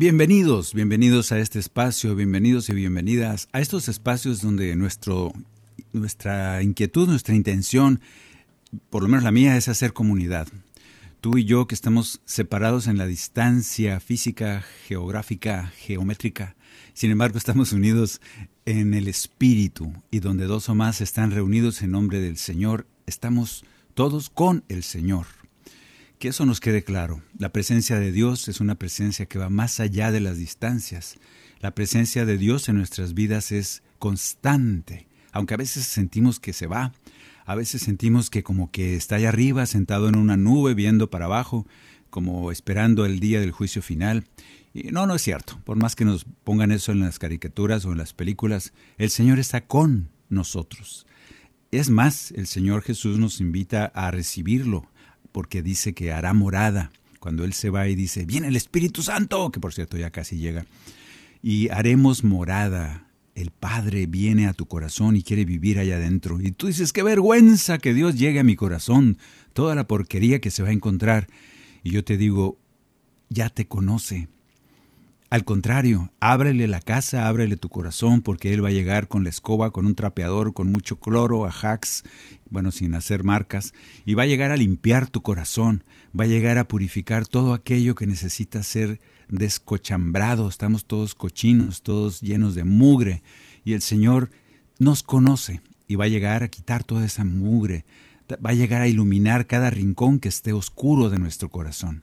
Bienvenidos, bienvenidos a este espacio, bienvenidos y bienvenidas a estos espacios donde nuestro, nuestra inquietud, nuestra intención, por lo menos la mía, es hacer comunidad. Tú y yo que estamos separados en la distancia física, geográfica, geométrica, sin embargo estamos unidos en el Espíritu y donde dos o más están reunidos en nombre del Señor, estamos todos con el Señor. Que eso nos quede claro. La presencia de Dios es una presencia que va más allá de las distancias. La presencia de Dios en nuestras vidas es constante, aunque a veces sentimos que se va, a veces sentimos que como que está allá arriba, sentado en una nube, viendo para abajo, como esperando el día del juicio final. Y no, no es cierto. Por más que nos pongan eso en las caricaturas o en las películas, el Señor está con nosotros. Es más, el Señor Jesús nos invita a recibirlo, porque dice que hará morada. Cuando Él se va y dice, viene el Espíritu Santo, que por cierto ya casi llega, y haremos morada. El Padre viene a tu corazón y quiere vivir allá adentro. Y tú dices, qué vergüenza que Dios llegue a mi corazón, toda la porquería que se va a encontrar. Y yo te digo, ya te conoce. Al contrario, ábrele la casa, ábrele tu corazón, porque Él va a llegar con la escoba, con un trapeador, con mucho cloro, ajax, bueno, sin hacer marcas, y va a llegar a limpiar tu corazón, va a llegar a purificar todo aquello que necesita ser descochambrado. Estamos todos cochinos, todos llenos de mugre, y el Señor nos conoce y va a llegar a quitar toda esa mugre, va a llegar a iluminar cada rincón que esté oscuro de nuestro corazón,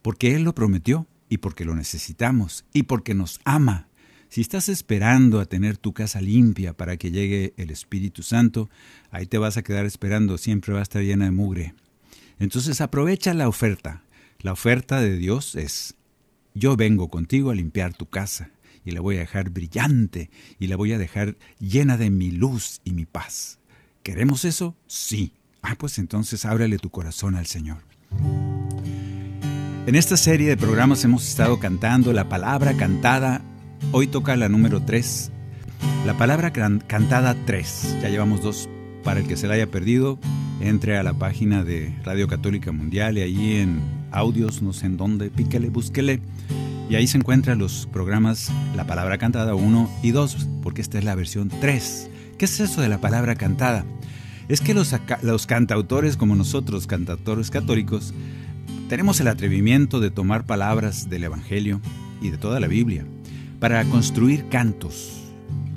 porque Él lo prometió y porque lo necesitamos y porque nos ama. Si estás esperando a tener tu casa limpia para que llegue el Espíritu Santo, ahí te vas a quedar esperando, siempre va a estar llena de mugre. Entonces aprovecha la oferta. La oferta de Dios es, yo vengo contigo a limpiar tu casa y la voy a dejar brillante y la voy a dejar llena de mi luz y mi paz. ¿Queremos eso? Sí. Ah, pues entonces ábrele tu corazón al Señor. En esta serie de programas hemos estado cantando la palabra cantada. Hoy toca la número 3. La palabra can- cantada 3. Ya llevamos dos. Para el que se la haya perdido, entre a la página de Radio Católica Mundial y ahí en audios, no sé en dónde, píquele, búsquele. Y ahí se encuentran los programas La palabra cantada 1 y 2, porque esta es la versión 3. ¿Qué es eso de la palabra cantada? Es que los, los cantautores como nosotros, cantautores católicos, tenemos el atrevimiento de tomar palabras del Evangelio y de toda la Biblia para construir cantos,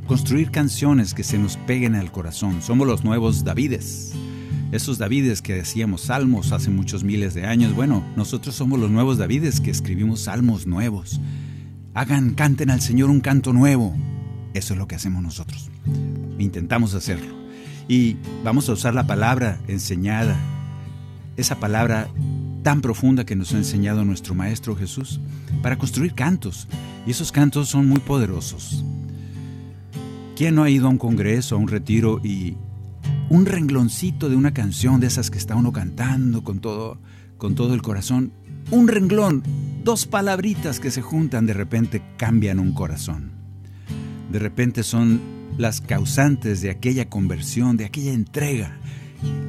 construir canciones que se nos peguen al corazón. Somos los nuevos Davides. Esos Davides que decíamos salmos hace muchos miles de años, bueno, nosotros somos los nuevos Davides que escribimos salmos nuevos. Hagan, canten al Señor un canto nuevo. Eso es lo que hacemos nosotros. Intentamos hacerlo. Y vamos a usar la palabra enseñada, esa palabra tan profunda que nos ha enseñado nuestro Maestro Jesús, para construir cantos. Y esos cantos son muy poderosos. ¿Quién no ha ido a un congreso, a un retiro y un rengloncito de una canción de esas que está uno cantando con todo, con todo el corazón? Un renglón, dos palabritas que se juntan de repente cambian un corazón. De repente son las causantes de aquella conversión, de aquella entrega.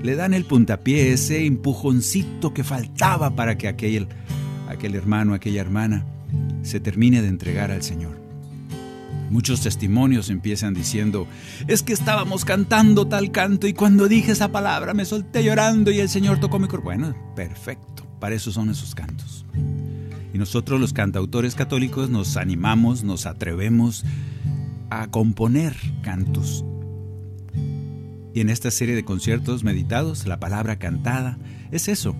Le dan el puntapié, ese empujoncito que faltaba para que aquel, aquel hermano, aquella hermana se termine de entregar al Señor. Muchos testimonios empiezan diciendo, es que estábamos cantando tal canto y cuando dije esa palabra me solté llorando y el Señor tocó mi corazón. Bueno, perfecto. para eso son esos cantos. Y nosotros los cantautores católicos nos animamos, nos atrevemos a componer cantos. Y en esta serie de conciertos meditados, la palabra cantada es eso,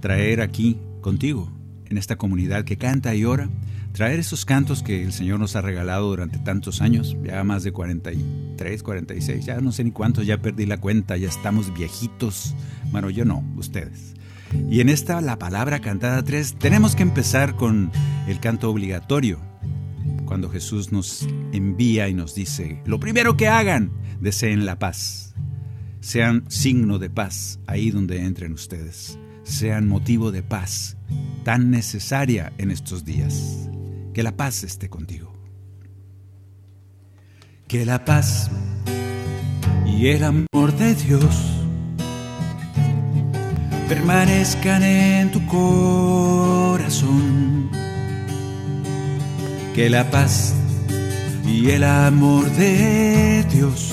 traer aquí contigo, en esta comunidad que canta y ora, traer esos cantos que el Señor nos ha regalado durante tantos años, ya más de 43, 46, ya no sé ni cuántos, ya perdí la cuenta, ya estamos viejitos. Bueno, yo no, ustedes. Y en esta, la palabra cantada 3, tenemos que empezar con el canto obligatorio, cuando Jesús nos envía y nos dice, lo primero que hagan, deseen la paz, sean signo de paz ahí donde entren ustedes, sean motivo de paz tan necesaria en estos días. Que la paz esté contigo. Que la paz y el amor de Dios permanezcan en tu corazón. Que la paz y el amor de Dios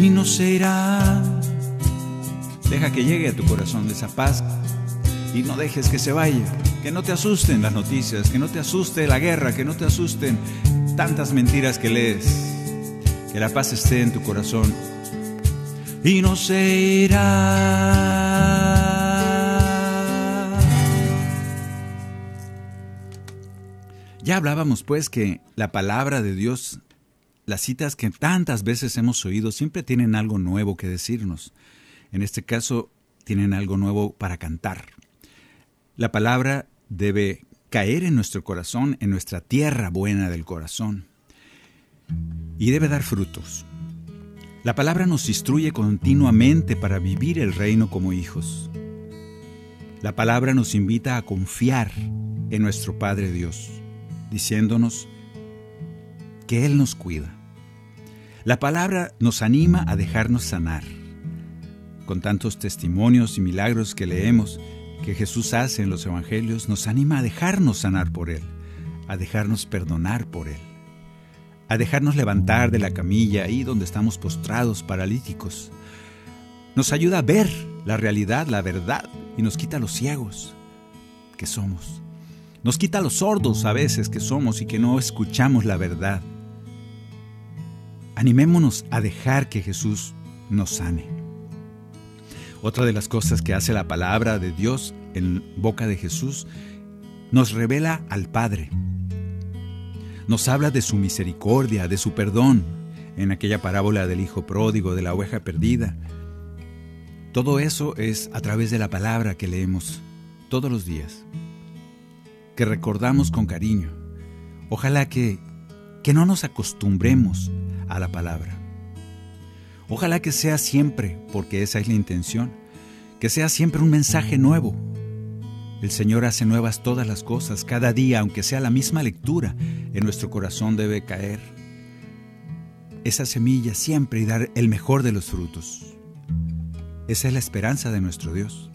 y no se irá. Deja que llegue a tu corazón esa paz y no dejes que se vaya. Que no te asusten las noticias, que no te asuste la guerra, que no te asusten tantas mentiras que lees. Que la paz esté en tu corazón y no se irá. Ya hablábamos pues que la palabra de Dios, las citas que tantas veces hemos oído, siempre tienen algo nuevo que decirnos. En este caso, tienen algo nuevo para cantar. La palabra debe caer en nuestro corazón, en nuestra tierra buena del corazón, y debe dar frutos. La palabra nos instruye continuamente para vivir el reino como hijos. La palabra nos invita a confiar en nuestro Padre Dios, diciéndonos que Él nos cuida. La palabra nos anima a dejarnos sanar. Con tantos testimonios y milagros que leemos, que Jesús hace en los Evangelios nos anima a dejarnos sanar por Él, a dejarnos perdonar por Él, a dejarnos levantar de la camilla ahí donde estamos postrados, paralíticos. Nos ayuda a ver la realidad, la verdad, y nos quita los ciegos que somos. Nos quita los sordos a veces que somos y que no escuchamos la verdad. Animémonos a dejar que Jesús nos sane. Otra de las cosas que hace la palabra de Dios en boca de Jesús nos revela al Padre. Nos habla de su misericordia, de su perdón, en aquella parábola del hijo pródigo, de la oveja perdida. Todo eso es a través de la palabra que leemos todos los días, que recordamos con cariño. Ojalá que, que no nos acostumbremos a la palabra. Ojalá que sea siempre, porque esa es la intención, que sea siempre un mensaje nuevo. El Señor hace nuevas todas las cosas, cada día, aunque sea la misma lectura, en nuestro corazón debe caer esa semilla siempre y dar el mejor de los frutos. Esa es la esperanza de nuestro Dios.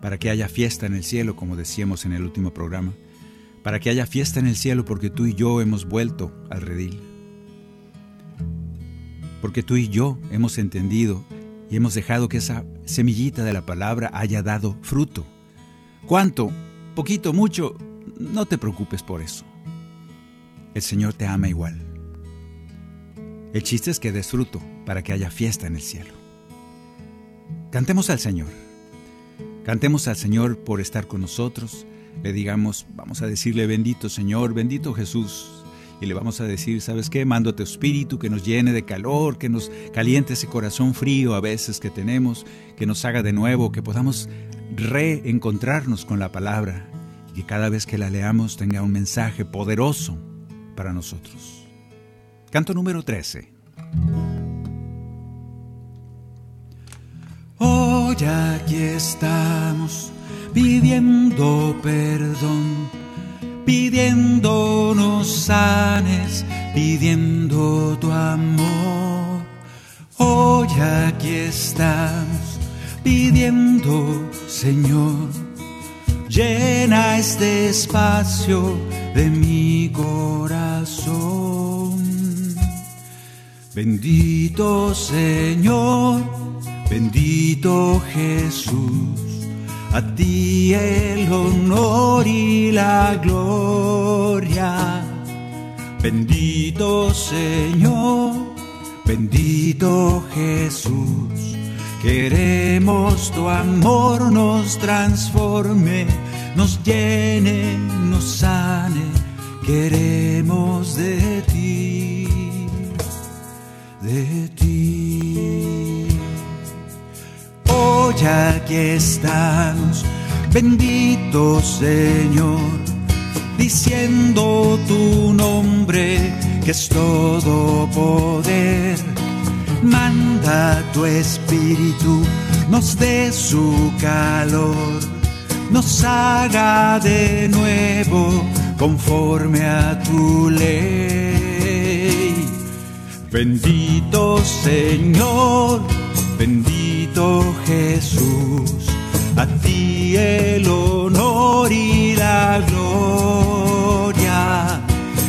Para que haya fiesta en el cielo, como decíamos en el último programa. Para que haya fiesta en el cielo porque tú y yo hemos vuelto al redil porque tú y yo hemos entendido y hemos dejado que esa semillita de la palabra haya dado fruto. ¿Cuánto? Poquito, mucho, no te preocupes por eso. El Señor te ama igual. El chiste es que des fruto para que haya fiesta en el cielo. Cantemos al Señor. Cantemos al Señor por estar con nosotros. le digamos, vamos a decirle bendito Señor, bendito Jesús. Y le vamos a decir, ¿sabes qué? Mando a tu espíritu que nos llene de calor, que nos caliente ese corazón frío a veces que tenemos, que nos haga de nuevo, que podamos reencontrarnos con la palabra y que cada vez que la leamos tenga un mensaje poderoso para nosotros. Canto número 13. Hoy aquí estamos pidiendo perdón, pidiéndonos sanes, pidiendo tu amor. Hoy aquí estamos pidiendo, Señor, llena este espacio de mi corazón. Bendito Señor, bendito Jesús a ti el honor y la gloria. Bendito Señor, bendito Jesús. Queremos tu amor nos transforme, nos llene, nos sane. Queremos de ti, de ti. Aquí estamos, bendito Señor, diciendo tu nombre que es todo poder. Manda tu espíritu, nos dé su calor, nos haga de nuevo conforme a tu ley. Bendito Señor, bendito Jesús, a ti el honor y la gloria.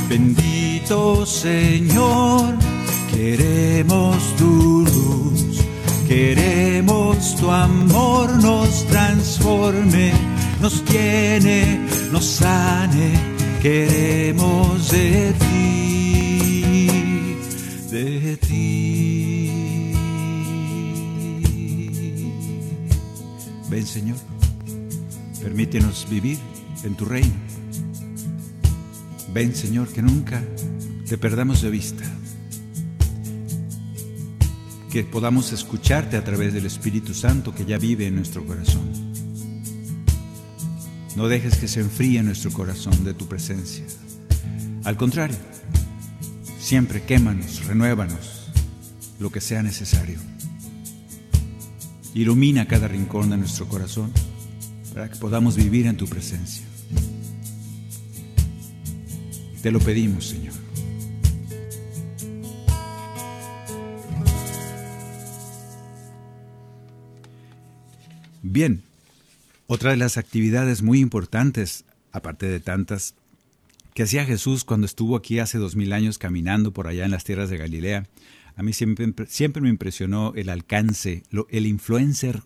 Bendito Señor, queremos tu luz, queremos tu amor nos transforme, nos llene, nos sane, queremos de ti, de ti. Ven Señor, permítenos vivir en tu reino. Ven Señor, que nunca te perdamos de vista. Que podamos escucharte a través del Espíritu Santo que ya vive en nuestro corazón. No dejes que se enfríe nuestro corazón de tu presencia. Al contrario, siempre quémanos, renuévanos, lo que sea necesario. Ilumina cada rincón de nuestro corazón para que podamos vivir en tu presencia. Te lo pedimos, Señor. Bien, otra de las actividades muy importantes, aparte de tantas, que hacía Jesús cuando estuvo aquí hace dos mil años caminando por allá en las tierras de Galilea, a mí siempre, siempre me impresionó el alcance, el influencer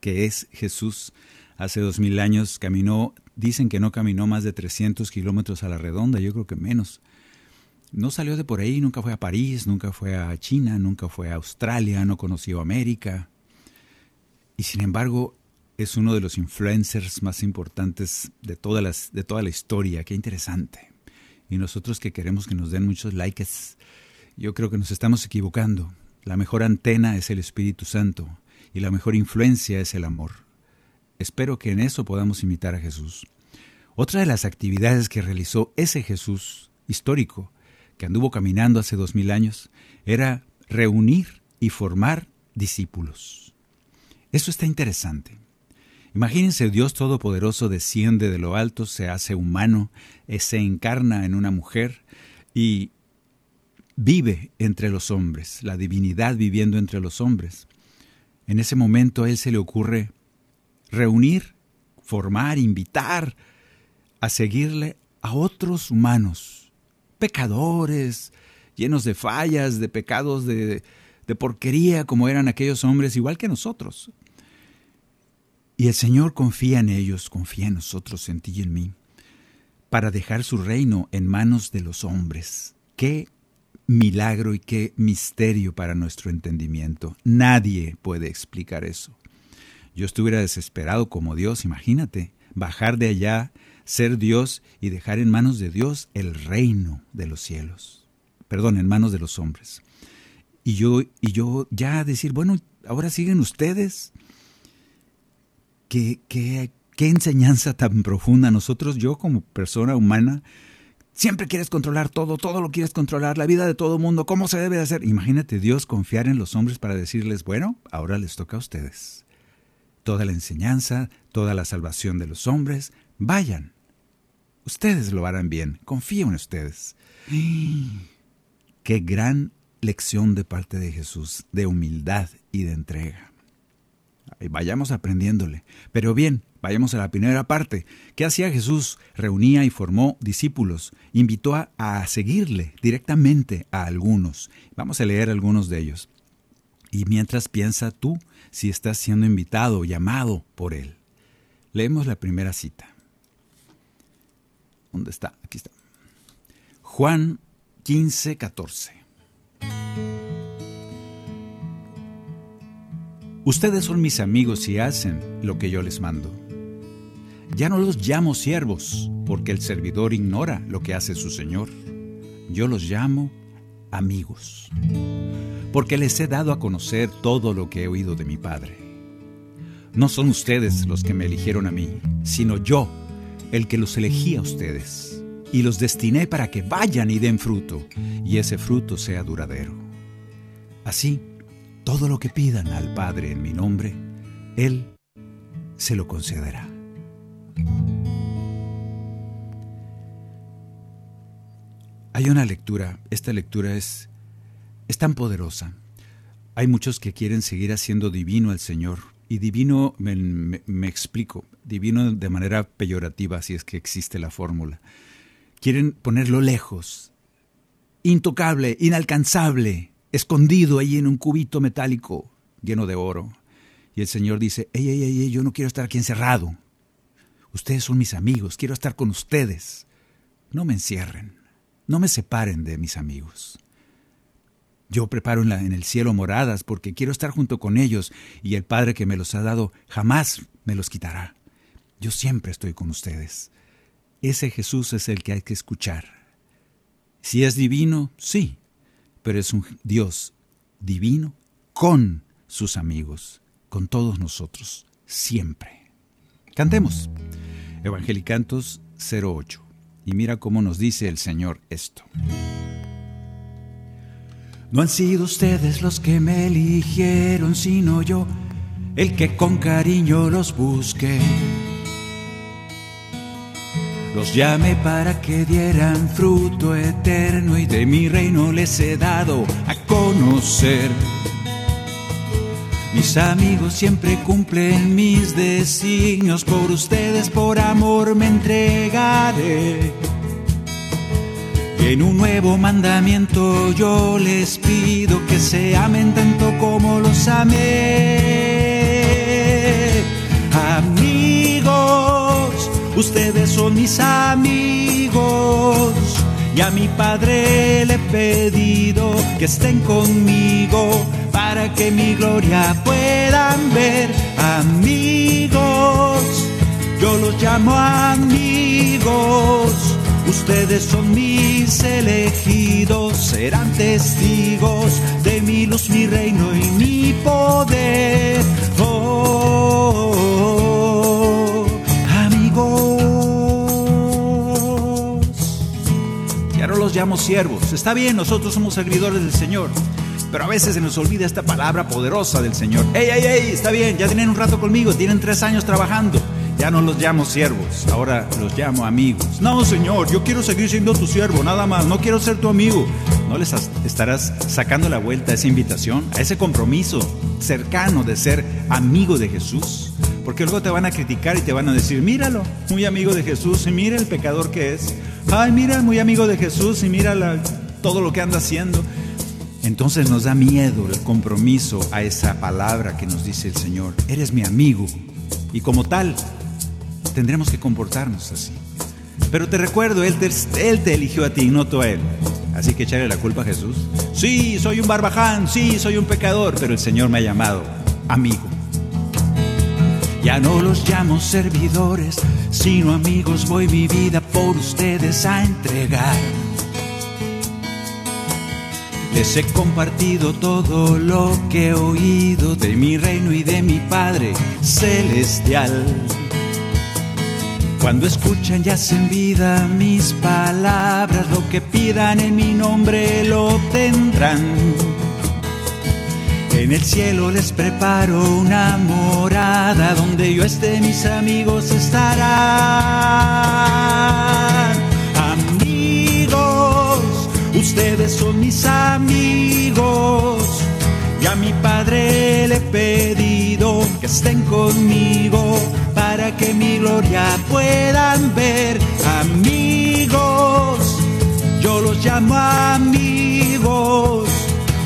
que es Jesús. Hace dos mil años caminó, dicen que no caminó más de 300 kilómetros a la redonda, yo creo que menos. No salió de por ahí, nunca fue a París, nunca fue a China, nunca fue a Australia, no conoció América. Y sin embargo, es uno de los influencers más importantes de, las, de toda la historia. Qué interesante. Y nosotros que queremos que nos den muchos likes, yo creo que nos estamos equivocando. La mejor antena es el Espíritu Santo y la mejor influencia es el amor. Espero que en eso podamos imitar a Jesús. Otra de las actividades que realizó ese Jesús histórico, que anduvo caminando hace dos mil años, era reunir y formar discípulos. Eso está interesante. Imagínense, Dios Todopoderoso desciende de lo alto, se hace humano, se encarna en una mujer y vive entre los hombres, la divinidad viviendo entre los hombres. En ese momento a Él se le ocurre reunir, formar, invitar a seguirle a otros humanos, pecadores, llenos de fallas, de pecados, de, de porquería, como eran aquellos hombres, igual que nosotros. Y el Señor confía en ellos, confía en nosotros, en ti y en mí, para dejar su reino en manos de los hombres. Qué milagro y qué misterio para nuestro entendimiento. Nadie puede explicar eso. Yo estuviera desesperado como Dios, imagínate, bajar de allá, ser Dios y dejar en manos de Dios el reino de los cielos. Perdón, en manos de los hombres. Y yo, y yo ya decir, bueno, ahora siguen ustedes. ¿Qué, qué, qué enseñanza tan profunda. Nosotros, yo como persona humana, siempre quieres controlar todo, todo lo quieres controlar, la vida de todo mundo, cómo se debe hacer. Imagínate Dios confiar en los hombres para decirles, bueno, ahora les toca a ustedes. Toda la enseñanza, toda la salvación de los hombres, vayan. Ustedes lo harán bien, confío en ustedes. Qué gran lección de parte de Jesús, de humildad y de entrega. Vayamos aprendiéndole. Pero bien, vayamos a la primera parte. ¿Qué hacía Jesús? Reunía y formó discípulos. Invitó a, a seguirle directamente a algunos. Vamos a leer algunos de ellos. Y mientras piensa tú si estás siendo invitado llamado por Él. Leemos la primera cita. ¿Dónde está? Aquí está. Juan 15, 14. Ustedes son mis amigos y hacen lo que yo les mando. Ya no los llamo siervos, porque el servidor ignora lo que hace su Señor. Yo los llamo amigos, porque les he dado a conocer todo lo que he oído de mi Padre. No son ustedes los que me eligieron a mí, sino yo, el que los elegí a ustedes, y los destiné para que vayan y den fruto, y ese fruto sea duradero. Así, todo lo que pidan al Padre en mi nombre, Él se lo concederá. Hay una lectura, esta lectura es, es tan poderosa. Hay muchos que quieren seguir haciendo divino al Señor. Y divino, me, me, me explico, divino de manera peyorativa, si es que existe la fórmula. Quieren ponerlo lejos, intocable, inalcanzable, escondido ahí en un cubito metálico lleno de oro. Y el Señor dice, ey, ey, ey, yo no quiero estar aquí encerrado. Ustedes son mis amigos, quiero estar con ustedes. No me encierren, no me separen de mis amigos. Yo preparo en, en, el cielo moradas porque quiero estar junto con ellos y el Padre que me los ha dado jamás me los quitará. Yo siempre estoy con ustedes. Ese Jesús es el que hay que escuchar. Si es divino, sí, pero es un Dios divino con sus amigos, con todos nosotros, siempre. Cantemos. Evangelicantos 08. Y mira cómo nos dice el Señor esto. No han sido ustedes los que me eligieron, sino yo, el que con cariño los busque los llamé para que dieran fruto eterno y de mi reino les he dado a conocer. Mis amigos siempre cumplen mis designios, por ustedes por amor me entregaré. En un nuevo mandamiento yo les pido que se amen tanto como los amé. Ustedes son mis amigos y a mi Padre le he pedido que estén conmigo para que mi gloria puedan ver. Amigos, yo los llamo amigos. Ustedes son mis elegidos, serán testigos de mi luz, mi reino y mi poder. Oh, los llamo siervos. Está bien, nosotros somos servidores del Señor. Pero a veces se nos olvida esta palabra poderosa del Señor. ¡Ey, ey, ey! Está bien, ya tienen un rato conmigo, tienen tres años trabajando. Ya no los llamo siervos, ahora los llamo amigos. No, Señor, yo quiero seguir siendo tu siervo, nada más, no quiero ser tu amigo. ¿No les estarás sacando la vuelta a esa invitación, a ese compromiso cercano de ser amigo de Jesús? Porque luego te van a criticar y te van a decir, míralo, muy amigo de Jesús, y mira el pecador que es. Ay, mira, muy amigo de Jesús, y mira todo lo que anda haciendo. Entonces nos da miedo el compromiso a esa palabra que nos dice el Señor. Eres mi amigo. Y como tal, tendremos que comportarnos así. Pero te recuerdo, él te, él te, eligió a ti, no tú a Él. Así que echarle la culpa a Jesús. Sí, soy un barbaján, sí, soy un pecador, pero el Señor me ha llamado amigo. Ya no los llamo servidores, sino amigos, voy mi vida por ustedes a entregar. Les he compartido todo lo que he oído de mi reino y de mi Padre Celestial. Cuando escuchan y hacen vida mis palabras, lo que pidan en mi nombre lo tendrán. En el cielo les preparo una morada donde yo esté, mis amigos estarán. Amigos, ustedes son mis amigos. Y a mi padre le he pedido que estén conmigo para que mi gloria puedan ver. Amigos, yo los llamo amigos.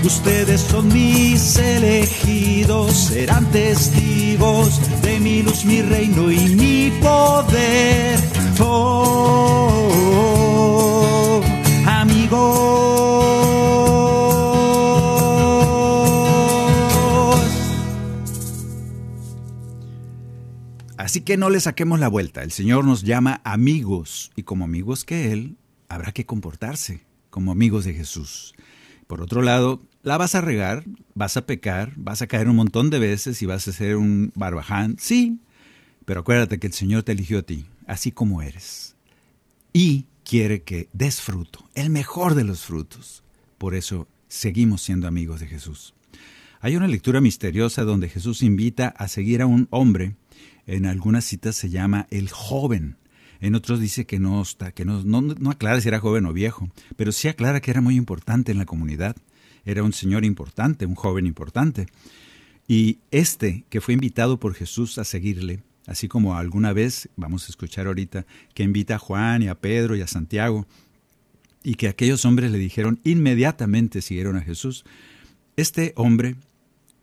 Ustedes son mis elegidos, serán testigos de mi luz, mi reino y mi poder. Oh, amigos. Así que no le saquemos la vuelta. El Señor nos llama amigos y como amigos que Él, habrá que comportarse como amigos de Jesús. Por otro lado, la vas a regar, vas a pecar, vas a caer un montón de veces y vas a ser un barbaján, sí, pero acuérdate que el Señor te eligió a ti, así como eres. Y quiere que des fruto, el mejor de los frutos. Por eso seguimos siendo amigos de Jesús. Hay una lectura misteriosa donde Jesús invita a seguir a un hombre. En algunas citas se llama el joven. En otros dice que no está, que no, no, aclara si era joven o viejo, pero sí aclara que era muy importante en la comunidad. Era un señor importante, un joven importante. Y este que fue invitado por Jesús a seguirle, así como alguna vez, vamos a escuchar ahorita, que invita a Juan y a Pedro y a Santiago, y que aquellos hombres le dijeron inmediatamente siguieron a Jesús, este hombre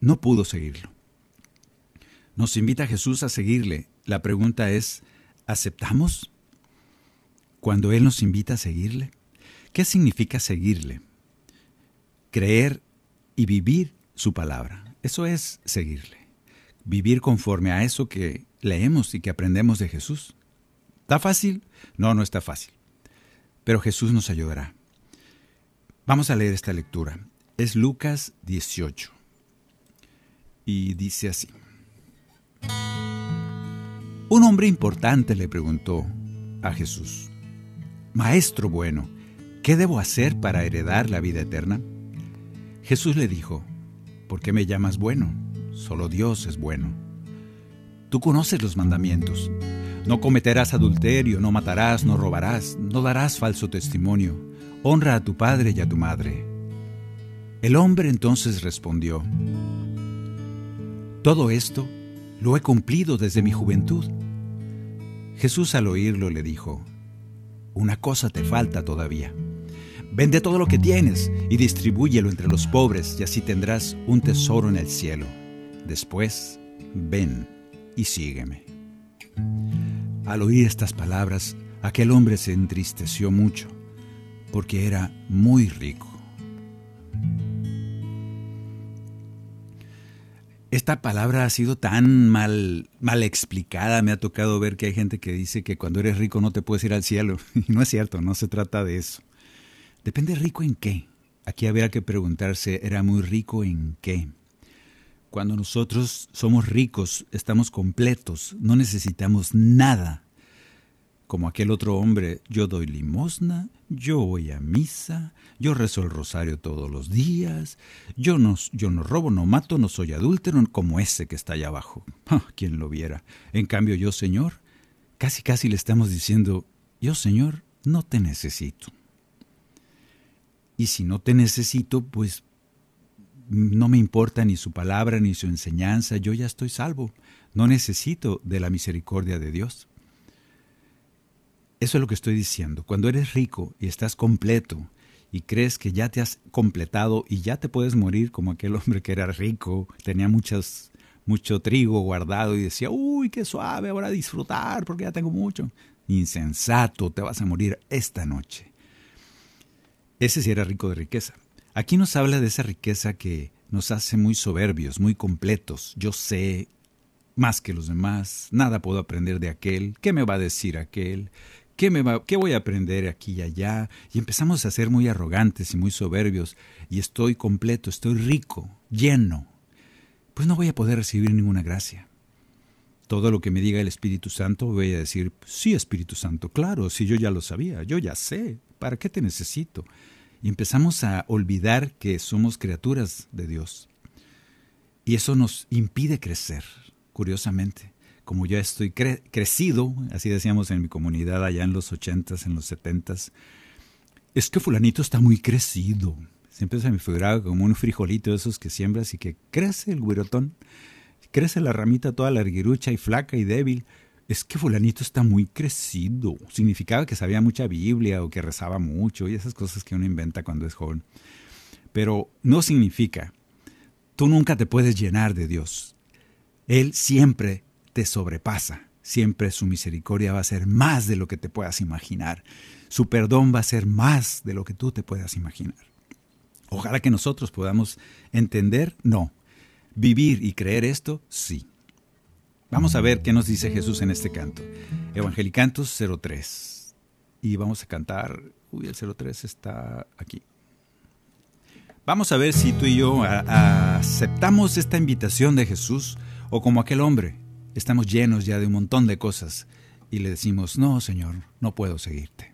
no pudo seguirlo. Nos invita Jesús a seguirle. La pregunta es, ¿aceptamos cuando Él nos invita a seguirle? ¿Qué significa seguirle? Creer y vivir su palabra. Eso es seguirle. Vivir conforme a eso que leemos y que aprendemos de Jesús. ¿Está fácil? No, no está fácil. Pero Jesús nos ayudará. Vamos a leer esta lectura. Es Lucas 18. Y dice así. Un hombre importante le preguntó a Jesús, Maestro bueno, ¿qué debo hacer para heredar la vida eterna? Jesús le dijo, ¿por qué me llamas bueno? Solo Dios es bueno. Tú conoces los mandamientos. No cometerás adulterio, no matarás, no robarás, no darás falso testimonio. Honra a tu padre y a tu madre. El hombre entonces respondió, Todo esto lo he cumplido desde mi juventud. Jesús al oírlo le dijo, Una cosa te falta todavía. Vende todo lo que tienes y distribúyelo entre los pobres y así tendrás un tesoro en el cielo. Después, ven y sígueme. Al oír estas palabras, aquel hombre se entristeció mucho, porque era muy rico. Esta palabra ha sido tan mal, mal explicada, me ha tocado ver que hay gente que dice que cuando eres rico no te puedes ir al cielo. Y no es cierto, no se trata de eso. Depende rico en qué. Aquí habría que preguntarse, ¿era muy rico en qué? Cuando nosotros somos ricos, estamos completos, no necesitamos nada. Como aquel otro hombre, yo doy limosna, yo voy a misa, yo rezo el rosario todos los días, yo no, yo no robo, no mato, no soy adúltero como ese que está allá abajo. Ah, quien lo viera. En cambio yo, Señor, casi casi le estamos diciendo, yo, Señor, no te necesito. Y si no te necesito, pues no me importa ni su palabra ni su enseñanza, yo ya estoy salvo, no necesito de la misericordia de Dios. Eso es lo que estoy diciendo. Cuando eres rico y estás completo y crees que ya te has completado y ya te puedes morir como aquel hombre que era rico, tenía mucho trigo guardado y decía, uy, qué suave, ahora disfrutar porque ya tengo mucho. Insensato, te vas a morir esta noche. Ese sí era rico de riqueza. Aquí nos habla de esa riqueza que nos hace muy soberbios, muy completos. Yo sé más que los demás, nada puedo aprender de aquel, ¿qué me va a decir aquel? ¿Qué, me va, ¿Qué voy a aprender aquí y allá? Y empezamos a ser muy arrogantes y muy soberbios, y estoy completo, estoy rico, lleno. Pues no voy a poder recibir ninguna gracia. Todo lo que me diga el Espíritu Santo voy a decir, sí, Espíritu Santo, claro, si yo ya lo sabía, yo ya sé, ¿para qué te necesito? Y empezamos a olvidar que somos criaturas de Dios. Y eso nos impide crecer, curiosamente. Como ya estoy crecido, así decíamos en mi comunidad allá en los ochentas, en los setentas, es que fulanito está muy crecido. Siempre se me figuraba como un frijolito de esos que siembras y que crece el güirotón crece la ramita toda larguirucha y flaca y débil. Es que fulanito está muy crecido. Significaba que sabía mucha Biblia o que rezaba mucho y esas cosas que uno inventa cuando es joven. Pero no significa. Tú nunca te puedes llenar de Dios. Él siempre te sobrepasa. Siempre su misericordia va a ser más de lo que te puedas imaginar. Su perdón va a ser más de lo que tú te puedas imaginar. Ojalá que nosotros podamos entender, no, vivir y creer esto, sí. Vamos a ver qué nos dice Jesús en este canto. Evangelicantos 03. Y vamos a cantar, uy, el 03 está aquí. Vamos a ver si tú y yo aceptamos esta invitación de Jesús o como aquel hombre, estamos llenos ya de un montón de cosas y le decimos, no, Señor, no puedo seguirte.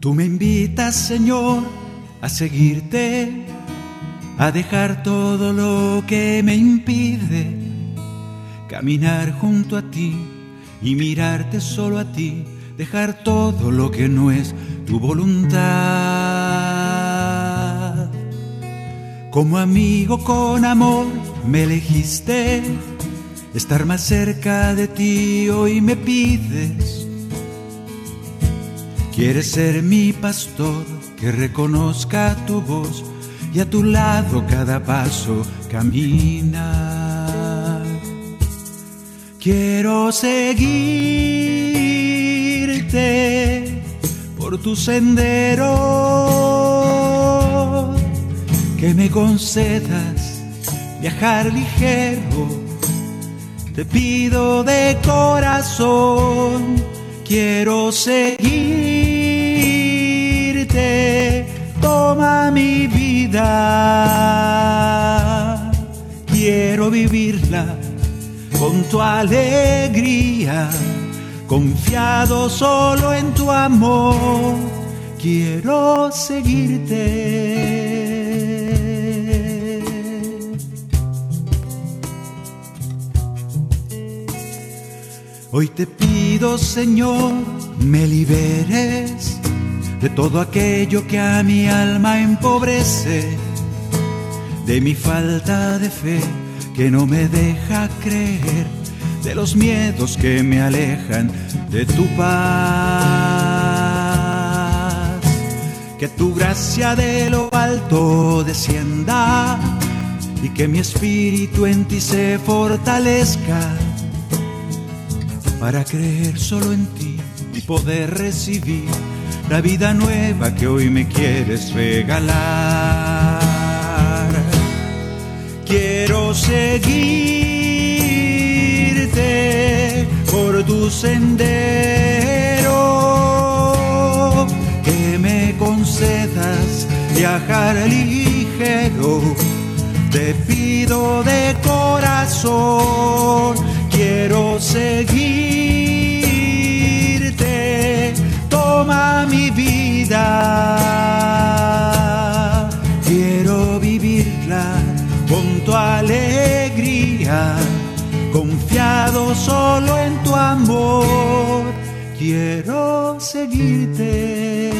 Tú me invitas, Señor, a seguirte, a dejar todo lo que me impide caminar junto a ti y mirarte solo a ti, dejar todo lo que no es tu voluntad. Como amigo con amor me elegiste, estar más cerca de ti hoy me pides. Quieres ser mi pastor que reconozca tu voz y a tu lado cada paso camina. Quiero seguirte por tu sendero, que me concedas viajar ligero. Te pido de corazón, quiero seguir toma mi vida. Quiero vivirla con tu alegría, confiado solo en tu amor. Quiero seguirte. Hoy te pido, Señor, me liberes de todo aquello que a mi alma empobrece, de mi falta de fe que no me deja creer, de los miedos que me alejan de tu paz. Que tu gracia de lo alto descienda y que mi espíritu en ti se fortalezca para creer solo en ti y poder recibir la vida nueva que hoy me quieres regalar. Quiero seguirte por tu sendero, que me concedas viajar ligero. Te pido de corazón, quiero seguirte toma mi vida. Quiero vivirla con tu alegría, confiado solo en tu amor. Quiero seguirte.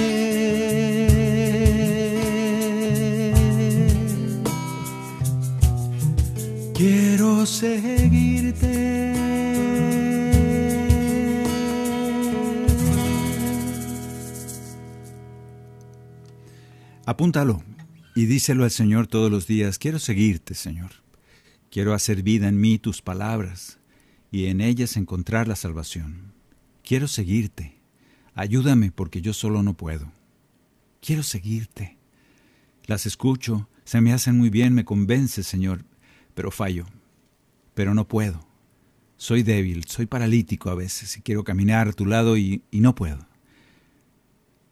Quiero seguirte. Apúntalo y díselo al Señor todos los días. Quiero seguirte, Señor. Quiero hacer vida en mí tus palabras y en ellas encontrar la salvación. Quiero seguirte. Ayúdame porque yo solo no puedo. Quiero seguirte. Las escucho, se me hacen muy bien, me convence, Señor. pero fallo, pero no puedo. Soy débil, soy paralítico a veces y quiero caminar a tu lado y, y no puedo.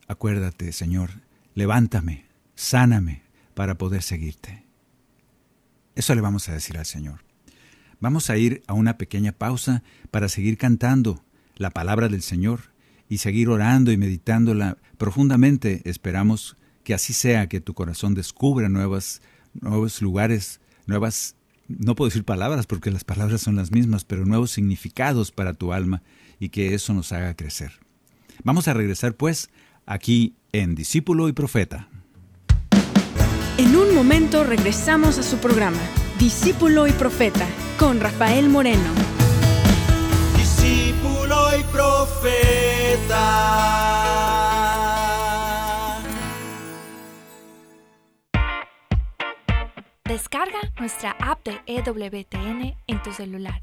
Acuérdate, Señor, levántame, sáname para poder seguirte. Eso le vamos a decir al Señor. Vamos a ir a una pequeña pausa para seguir cantando la palabra del Señor y seguir orando y meditándola profundamente. Esperamos que así sea, que tu corazón descubra nuevas, nuevos lugares, nuevas, no puedo decir palabras porque las palabras son las mismas, pero nuevos significados para tu alma y que eso nos haga crecer. Vamos a regresar pues aquí en Discípulo y Profeta. En un momento regresamos a su programa, Discípulo y Profeta, con Rafael Moreno. Discípulo y profeta. Descarga nuestra app de EWTN en tu celular,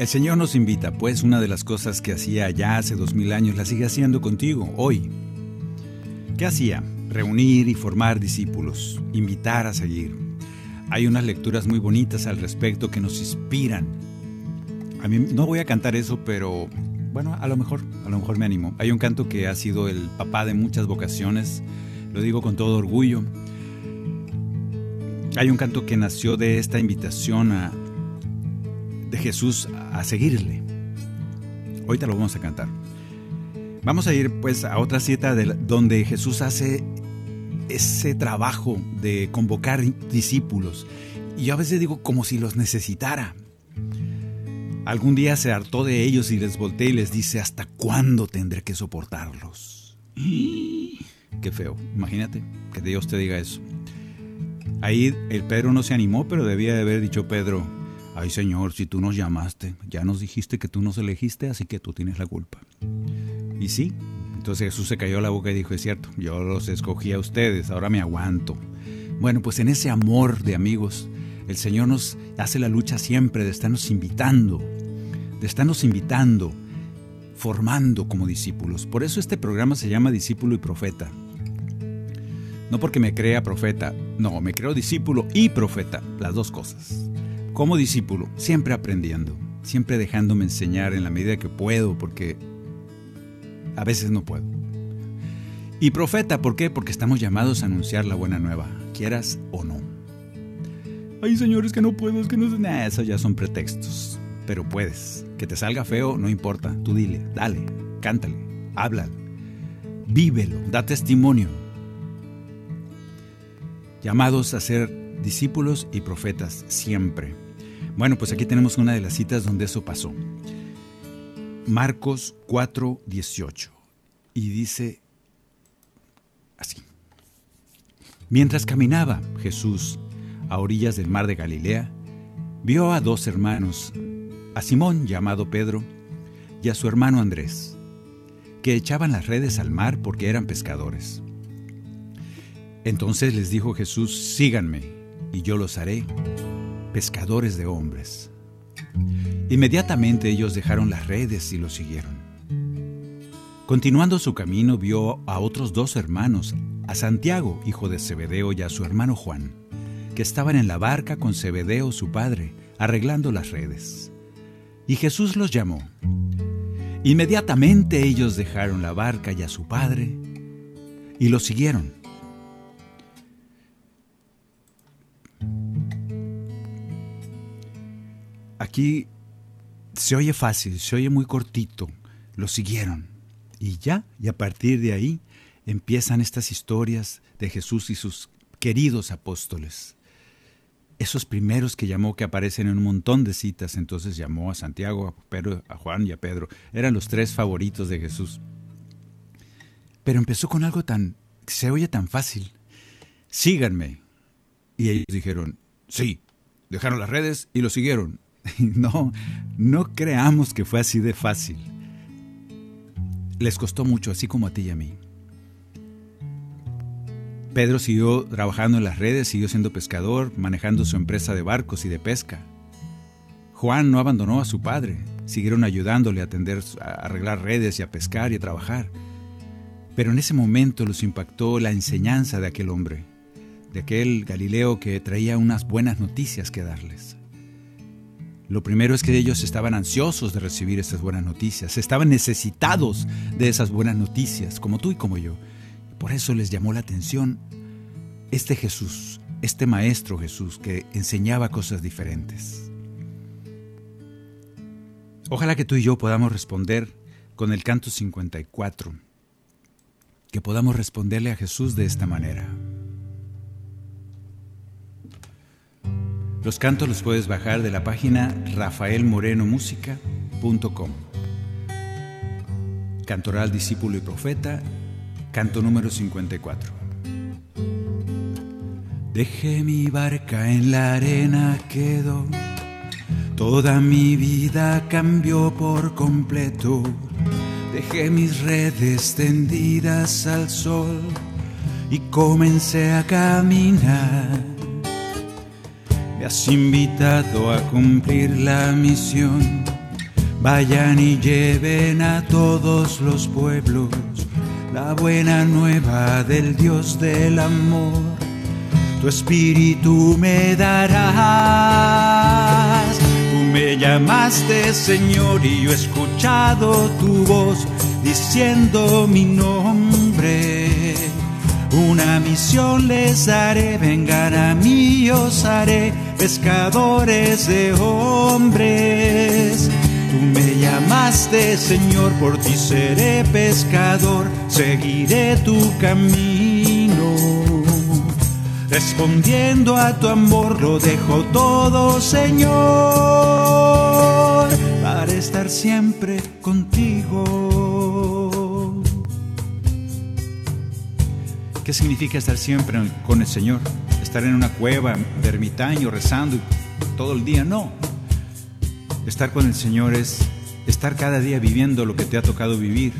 El Señor nos invita, pues una de las cosas que hacía ya hace dos mil años la sigue haciendo contigo hoy. ¿Qué hacía? Reunir y formar discípulos, invitar a seguir. Hay unas lecturas muy bonitas al respecto que nos inspiran. A mí no voy a cantar eso, pero bueno, a lo mejor, a lo mejor me animo. Hay un canto que ha sido el papá de muchas vocaciones, lo digo con todo orgullo. Hay un canto que nació de esta invitación a, de Jesús a seguirle. Ahorita lo vamos a cantar. Vamos a ir pues a otra cita de donde Jesús hace ese trabajo de convocar discípulos. Y yo a veces digo como si los necesitara. Algún día se hartó de ellos y les voltea y les dice, ¿hasta cuándo tendré que soportarlos? Qué feo, imagínate que Dios te diga eso. Ahí el Pedro no se animó, pero debía de haber dicho Pedro, ay Señor, si tú nos llamaste, ya nos dijiste que tú nos elegiste, así que tú tienes la culpa. Y sí, entonces Jesús se cayó la boca y dijo, es cierto, yo los escogí a ustedes, ahora me aguanto. Bueno, pues en ese amor de amigos, el Señor nos hace la lucha siempre de estarnos invitando, de estarnos invitando, formando como discípulos. Por eso este programa se llama Discípulo y Profeta. No porque me crea profeta, no, me creo discípulo y profeta, las dos cosas. Como discípulo, siempre aprendiendo, siempre dejándome enseñar en la medida que puedo, porque a veces no puedo. Y profeta, ¿por qué? Porque estamos llamados a anunciar la buena nueva, quieras o no. Ay, señores, que no puedo, es que no sé. Nah, eso ya son pretextos. Pero puedes. Que te salga feo, no importa. Tú dile, dale, cántale, háblale. vívelo, da testimonio. Llamados a ser discípulos y profetas siempre. Bueno, pues aquí tenemos una de las citas donde eso pasó. Marcos 4, 18. Y dice así. Mientras caminaba Jesús a orillas del mar de Galilea, vio a dos hermanos, a Simón llamado Pedro y a su hermano Andrés, que echaban las redes al mar porque eran pescadores. Entonces les dijo Jesús, síganme, y yo los haré pescadores de hombres. Inmediatamente ellos dejaron las redes y lo siguieron. Continuando su camino vio a otros dos hermanos, a Santiago, hijo de Zebedeo, y a su hermano Juan, que estaban en la barca con Zebedeo su padre, arreglando las redes. Y Jesús los llamó. Inmediatamente ellos dejaron la barca y a su padre y lo siguieron. Aquí se oye fácil, se oye muy cortito. Lo siguieron. Y ya, y a partir de ahí empiezan estas historias de Jesús y sus queridos apóstoles esos primeros que llamó que aparecen en un montón de citas, entonces llamó a Santiago, a Pedro, a Juan y a Pedro. Eran los tres favoritos de Jesús. Pero empezó con algo tan, se oye tan fácil. Síganme. Y ellos dijeron, sí. Dejaron las redes y lo siguieron. No, no creamos que fue así de fácil. Les costó mucho, así como a ti y a mí. Pedro siguió trabajando en las redes, siguió siendo pescador, manejando su empresa de barcos y de pesca. Juan no abandonó a su padre, siguieron ayudándole a atender, a arreglar redes y a pescar y a trabajar. Pero en ese momento los impactó la enseñanza de aquel hombre, de aquel Galileo que traía unas buenas noticias que darles. Lo primero es que ellos estaban ansiosos de recibir esas buenas noticias, estaban necesitados de esas buenas noticias, como tú y como yo. Por eso les llamó la atención este Jesús, este Maestro Jesús que enseñaba cosas diferentes. Ojalá que tú y yo podamos responder con el canto 54, que podamos responderle a Jesús de esta manera. Los cantos los puedes bajar de la página rafaelmorenomusica.com. Cantoral Discípulo y Profeta Canto número 54. Dejé mi barca en la arena, quedó. Toda mi vida cambió por completo. Dejé mis redes tendidas al sol y comencé a caminar. Me has invitado a cumplir la misión. Vayan y lleven a todos los pueblos la buena nueva del Dios del amor. Tu espíritu me darás. Tú me llamaste Señor y yo he escuchado tu voz diciendo mi nombre. Una misión les daré, vengan a mí, os haré pescadores de hombres. Tú me llamaste Señor, por ti seré pescador, seguiré tu camino. Respondiendo a tu amor lo dejo todo Señor, para estar siempre contigo. ¿Qué significa estar siempre con el Señor? Estar en una cueva de ermitaño rezando todo el día, no. Estar con el Señor es estar cada día viviendo lo que te ha tocado vivir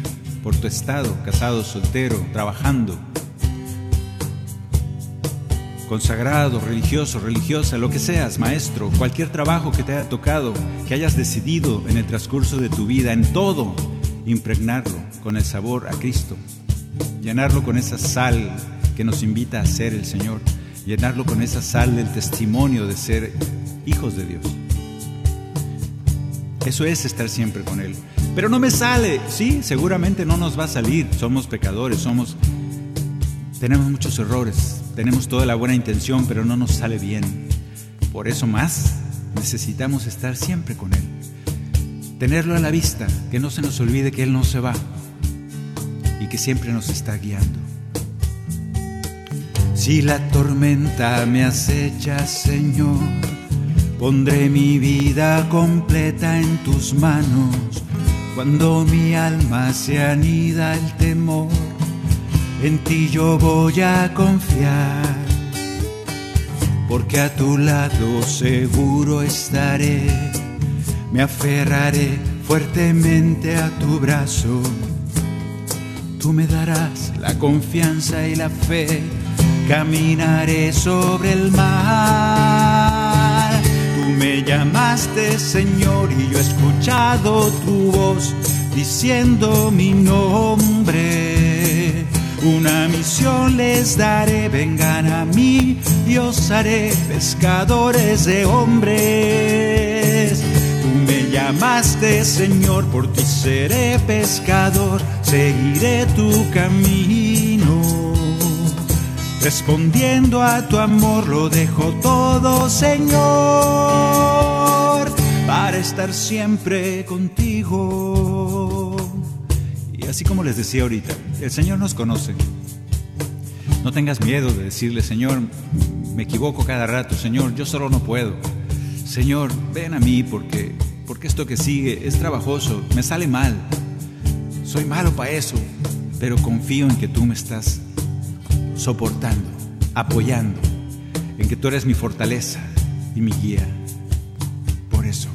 por tu estado, casado, soltero, trabajando, consagrado, religioso, religiosa, lo que seas, maestro, cualquier trabajo que te haya tocado, que hayas decidido en el transcurso de tu vida, en todo, impregnarlo con el sabor a Cristo, llenarlo con esa sal que nos invita a ser el Señor, llenarlo con esa sal del testimonio de ser hijos de Dios. Eso es estar siempre con Él. Pero no me sale. Sí, seguramente no nos va a salir. Somos pecadores, somos... Tenemos muchos errores, tenemos toda la buena intención, pero no nos sale bien. Por eso más necesitamos estar siempre con Él. Tenerlo a la vista, que no se nos olvide que Él no se va. y que siempre nos está guiando. Si la tormenta me acecha, Señor, pondré mi vida completa en tus manos. Cuando mi alma se anida el temor, en ti yo voy a confiar. Porque a tu lado seguro estaré, me aferraré fuertemente a tu brazo. Tú me darás la confianza y la fe, caminaré sobre el mar. Tú me llamaste Señor y yo he escuchado tu voz diciendo mi nombre. Una misión les daré, vengan a mí, y os haré pescadores de hombres. Tú me llamaste Señor, por ti seré pescador, seguiré tu camino. Respondiendo a tu amor lo dejo todo, Señor, para estar siempre contigo. Y así como les decía ahorita, el Señor nos conoce. No tengas miedo de decirle, Señor, me equivoco cada rato, Señor, yo solo no puedo. Señor, ven a mí porque, porque esto que sigue es trabajoso, me sale mal. Soy malo para eso, pero confío en que tú me estás soportando, apoyando, en que tú eres mi fortaleza y mi guía. Por eso,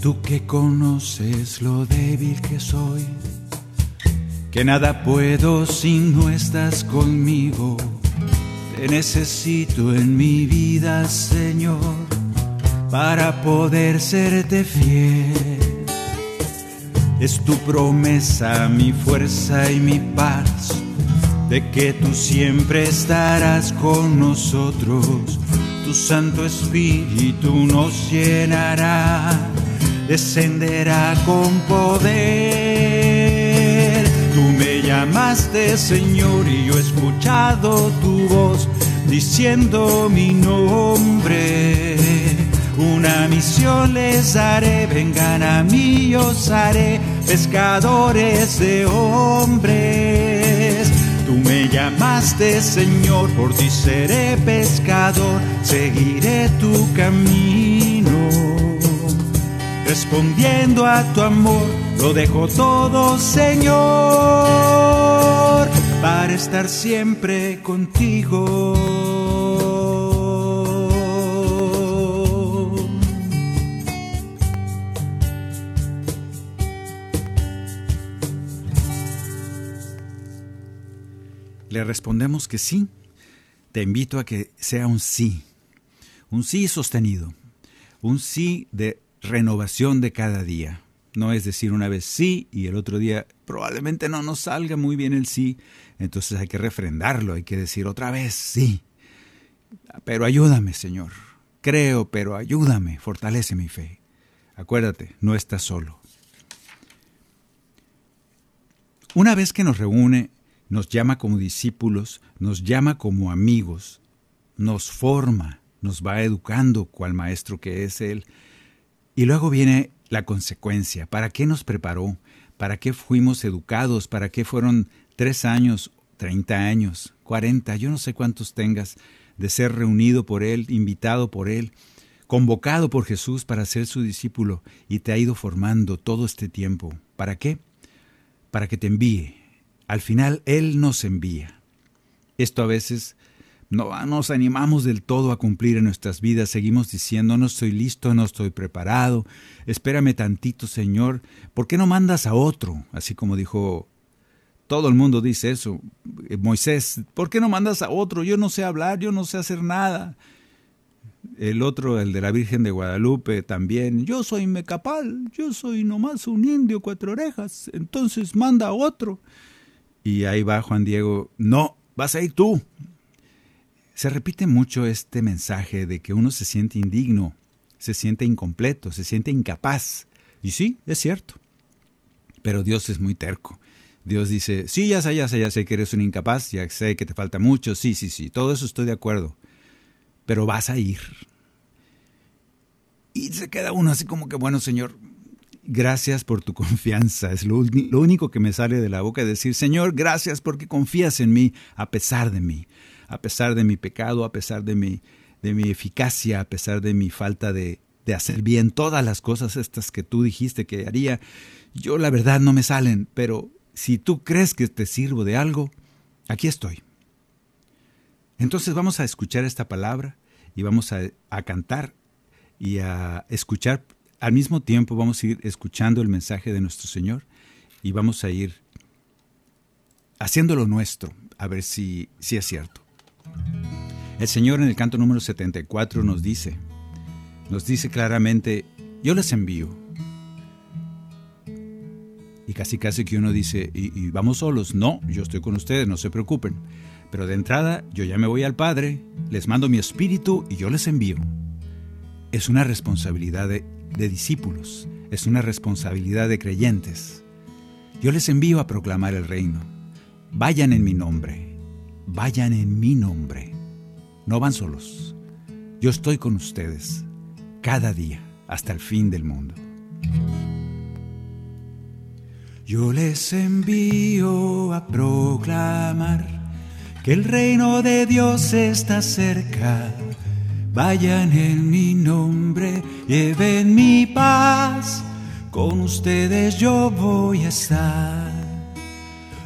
tú que conoces lo débil que soy, que nada puedo si no estás conmigo. Te necesito en mi vida, Señor, para poder serte fiel. Es tu promesa, mi fuerza y mi paz, de que tú siempre estarás con nosotros. Tu Santo Espíritu nos llenará, descenderá con poder. Tú me llamaste Señor y yo he escuchado tu voz diciendo mi nombre. Una misión les daré, vengan a mí, yo os haré pescadores de hombres. Llamaste Señor, por ti seré pescador, seguiré tu camino. Respondiendo a tu amor, lo dejo todo Señor, para estar siempre contigo. Le respondemos que sí. Te invito a que sea un sí. Un sí sostenido. Un sí de renovación de cada día. No es decir una vez sí y el otro día probablemente no nos salga muy bien el sí. Entonces hay que refrendarlo, hay que decir otra vez sí. Pero ayúdame, Señor. Creo, pero ayúdame, fortalece mi fe. Acuérdate, no estás solo. Una vez que nos reúne, nos llama como discípulos, nos llama como amigos, nos forma, nos va educando cual maestro que es Él. Y luego viene la consecuencia. ¿Para qué nos preparó? ¿Para qué fuimos educados? ¿Para qué fueron tres años, treinta años, cuarenta, yo no sé cuántos tengas, de ser reunido por Él, invitado por Él, convocado por Jesús para ser su discípulo y te ha ido formando todo este tiempo? ¿Para qué? Para que te envíe. Al final Él nos envía. Esto a veces no nos animamos del todo a cumplir en nuestras vidas, seguimos diciendo, no estoy listo, no estoy preparado, espérame tantito, Señor, ¿por qué no mandas a otro? Así como dijo, todo el mundo dice eso, Moisés, ¿por qué no mandas a otro? Yo no sé hablar, yo no sé hacer nada. El otro, el de la Virgen de Guadalupe, también, yo soy mecapal, yo soy nomás un indio cuatro orejas, entonces manda a otro. Y ahí va Juan Diego, no, vas a ir tú, se repite mucho este mensaje de que uno se siente indigno, se siente incompleto, se siente incapaz. Y sí, es cierto. Pero Dios es muy terco. Dios dice, sí, ya sé, ya sé, ya sé que eres un incapaz, ya sé que te falta mucho, sí, sí, sí, todo eso estoy de acuerdo. Pero vas a ir. Y se queda uno así como que, bueno, Señor, gracias por tu confianza. Es lo, único que me sale de la boca, decir, Señor, gracias porque confías en mí a pesar de mí, a pesar de mi pecado, a pesar de mi, de mi eficacia, a pesar de mi falta de, de hacer bien todas las cosas estas que tú dijiste que haría. Yo la verdad no me salen, pero si tú crees que te sirvo de algo, aquí estoy. Entonces vamos a escuchar esta palabra y vamos a, a cantar y a escuchar. Al mismo tiempo vamos a ir escuchando el mensaje de nuestro Señor y vamos a ir haciéndolo nuestro, a ver si, si es cierto. El Señor en el canto número 74 nos dice, nos dice claramente, yo les envío. Y casi casi que uno dice, ¿y, vamos solos? No, yo estoy con ustedes, no se preocupen. Pero de entrada, yo ya me voy al Padre, les mando mi espíritu y yo les envío. Es una responsabilidad de, de discípulos, es una responsabilidad de creyentes. Yo les envío a proclamar el reino. Vayan en mi nombre, vayan en mi nombre. No van solos. Yo estoy con ustedes cada día hasta el fin del mundo. Yo les envío a proclamar que el reino de Dios está cerca. Vayan en mi nombre, lleven mi paz. Con ustedes yo voy a estar.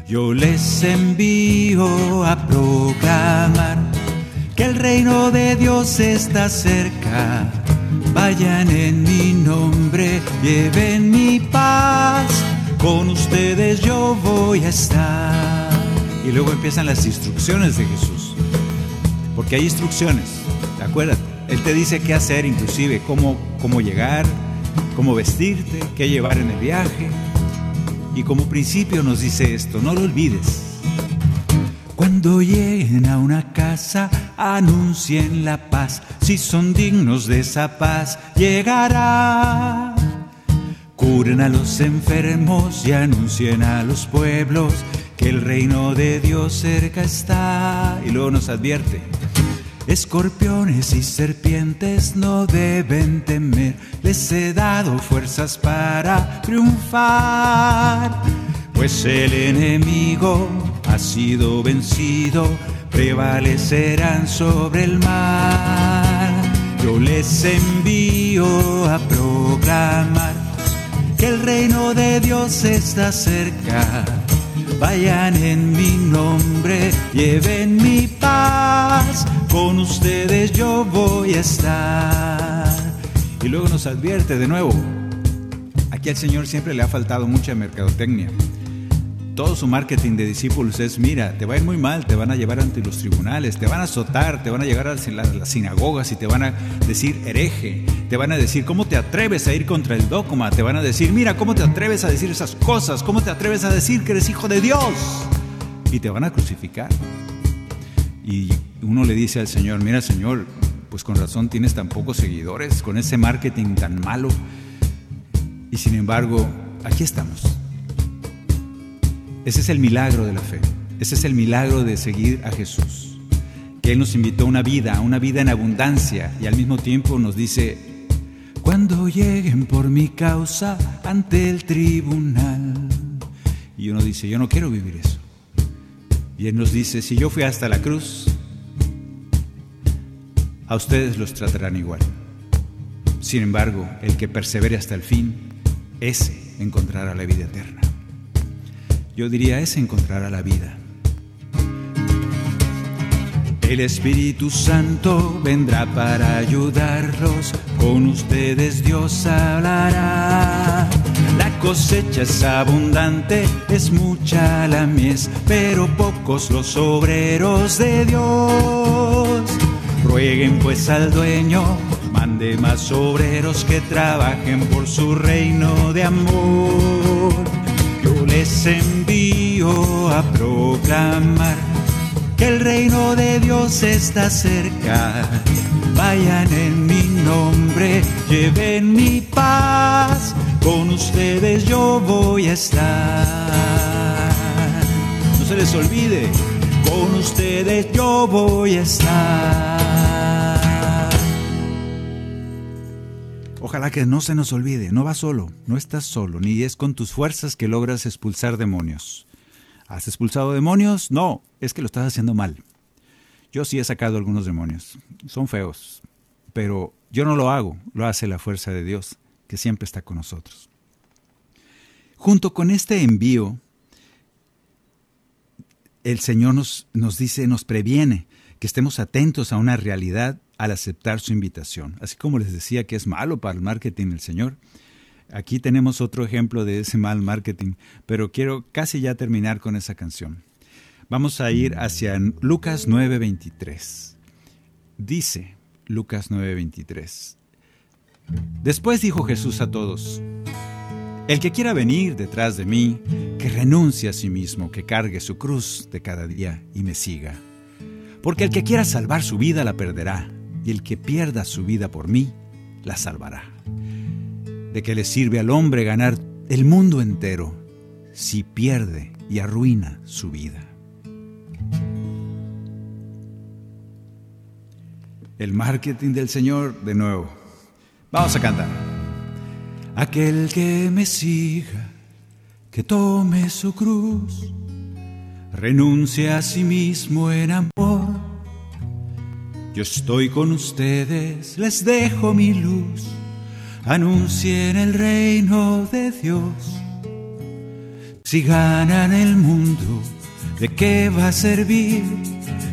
Yo les envío a proclamar que el reino de Dios está cerca. Vayan en mi nombre, lleven mi paz. Con ustedes yo voy a estar. Y luego empiezan las instrucciones de Jesús. Porque hay instrucciones, ¿te acuerdas? Él te dice qué hacer, inclusive cómo, cómo llegar, cómo vestirte, qué llevar en el viaje. Y como principio nos dice esto, no lo olvides. Cuando lleguen a una casa, anuncien la paz. Si son dignos de esa paz, llegará. Curen a los enfermos y anuncien a los pueblos que el reino de Dios cerca está. Y luego nos advierte. Escorpiones y serpientes no deben temer, les he dado fuerzas para triunfar, pues el enemigo ha sido vencido, prevalecerán sobre el mar. Yo les envío a proclamar que el reino de Dios está cerca. Vayan en mi nombre, lleven mi paz, con ustedes yo voy a estar. Y luego nos advierte de nuevo, aquí al Señor siempre le ha faltado mucha mercadotecnia. Todo su marketing de discípulos es, mira, te va a ir muy mal, te van a llevar ante los tribunales, te van a azotar, te van a llevar a las sinagogas y te van a decir hereje, te van a decir, ¿cómo te atreves a ir contra el dogma? Te van a decir, mira, ¿cómo te atreves a decir esas cosas? ¿Cómo te atreves a decir que eres hijo de Dios? Y te van a crucificar. Y uno le dice al Señor, mira Señor, pues con razón tienes tan pocos seguidores, con ese marketing tan malo. Y sin embargo, aquí estamos. Ese es el milagro de la fe. Ese es el milagro de seguir a Jesús. Que Él nos invitó a una vida, a una vida en abundancia y al mismo tiempo nos dice, cuando lleguen por mi causa ante el tribunal. Y uno dice, yo no quiero vivir eso. Y Él nos dice, si yo fui hasta la cruz, a ustedes los tratarán igual. Sin embargo, el que persevere hasta el fin, ese encontrará la vida eterna. Yo diría, ese encontrará la vida. El Espíritu Santo vendrá para ayudarlos, con ustedes Dios hablará. La cosecha es abundante, es mucha la mies, pero pocos los obreros de Dios. Rueguen pues al dueño, mande más obreros que trabajen por su reino de amor. Yo les envío a proclamar que el reino de Dios está cerca. Vayan en mi nombre, lleven mi paz, con ustedes yo voy a estar. No se les olvide, con ustedes yo voy a estar. Ojalá que no se nos olvide, no vas solo, no estás solo, ni es con tus fuerzas que logras expulsar demonios. ¿Has expulsado demonios? No, es que lo estás haciendo mal. Yo sí he sacado algunos demonios, son feos, pero yo no lo hago, lo hace la fuerza de Dios, que siempre está con nosotros. Junto con este envío, el Señor nos, nos dice, nos previene que estemos atentos a una realidad al aceptar su invitación. Así como les decía que es malo para el marketing el Señor. Aquí tenemos otro ejemplo de ese mal marketing, pero quiero casi ya terminar con esa canción. Vamos a ir hacia Lucas 9:23. Dice Lucas 9:23. Después dijo Jesús a todos, el que quiera venir detrás de mí, que renuncie a sí mismo, que cargue su cruz de cada día y me siga. Porque el que quiera salvar su vida la perderá, y el que pierda su vida por mí, la salvará. ¿De qué le sirve al hombre ganar el mundo entero si pierde y arruina su vida? El marketing del Señor de nuevo. Vamos a cantar. Aquel que me siga, que tome su cruz, renuncie a sí mismo en amor. Yo estoy con ustedes, les dejo mi luz, anuncien el reino de Dios. Si ganan el mundo, ¿de qué va a servir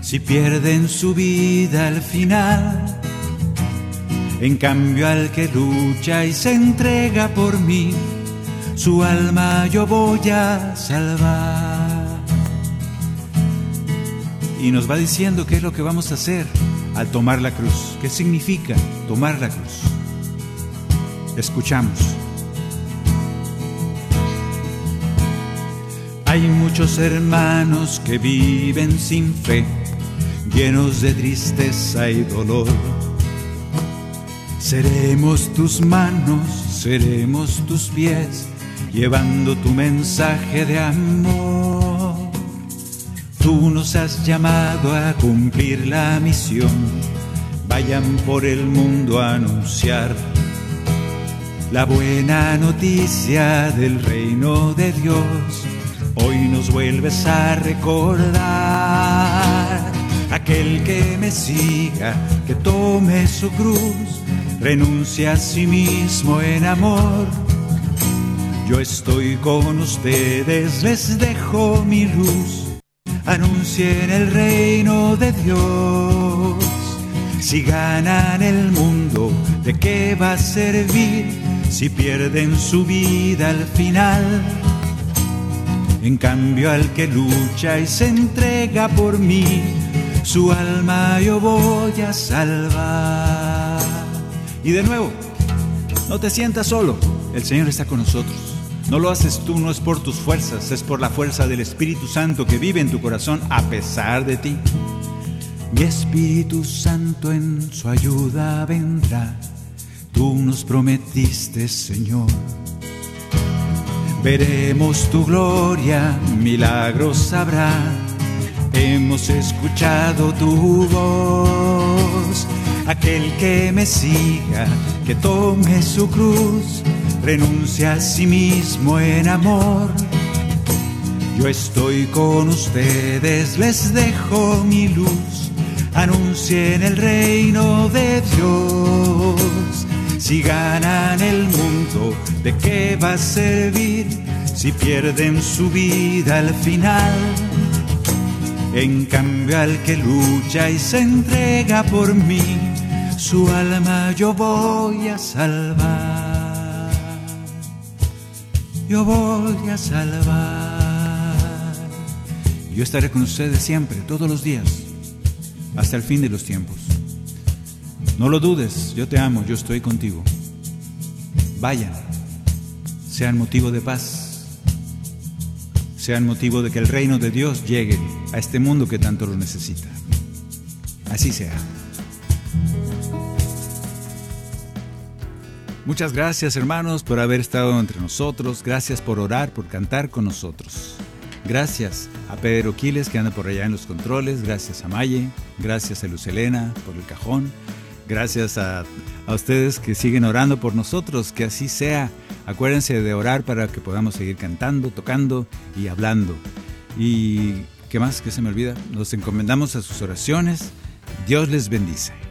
si pierden su vida al final? En cambio al que lucha y se entrega por mí, su alma yo voy a salvar. Y nos va diciendo qué es lo que vamos a hacer al tomar la cruz. ¿Qué significa tomar la cruz? Escuchamos. Hay muchos hermanos que viven sin fe, llenos de tristeza y dolor Seremos tus manos, seremos tus pies, llevando tu mensaje de amor. Tú nos has llamado a cumplir la misión, vayan por el mundo a anunciar la buena noticia del reino de Dios. Hoy nos vuelves a recordar aquel que me siga, que tome su cruz renuncia a sí mismo en amor. Yo estoy con ustedes, les dejo mi luz, anuncien el reino de Dios. Si ganan el mundo, ¿de qué va a servir si pierden su vida al final? En cambio al que lucha y se entrega por mí, su alma yo voy a salvar. Y de nuevo, no te sientas solo, el Señor está con nosotros. No lo haces tú, no es por tus fuerzas, es por la fuerza del Espíritu Santo que vive en tu corazón a pesar de ti. Mi Espíritu Santo en su ayuda vendrá, tú nos prometiste, Señor. Veremos tu gloria, milagros habrá, hemos escuchado tu voz aquel que me siga, que tome su cruz, renuncia a sí mismo en amor. Yo estoy con ustedes, les dejo mi luz, anuncien el reino de Dios. Si ganan el mundo, ¿de qué va a servir si pierden su vida al final? En cambio al que lucha y se entrega por mí, su alma yo voy a salvar. Yo voy a salvar. Yo estaré con ustedes siempre, todos los días, hasta el fin de los tiempos. No lo dudes, yo te amo, yo estoy contigo. Vayan, sean motivo de paz sean motivo de que el reino de Dios llegue a este mundo que tanto lo necesita. Así sea. Muchas gracias hermanos por haber estado entre nosotros, gracias por orar, por cantar con nosotros. Gracias a Pedro Quiles que anda por allá en los controles, gracias a Maye, gracias a Luz Elena por el cajón, gracias a, a ustedes que siguen orando por nosotros, que así sea. Acuérdense de orar para que podamos seguir cantando, tocando y hablando. Y qué más que se me olvida, nos encomendamos a sus oraciones. Dios les bendice.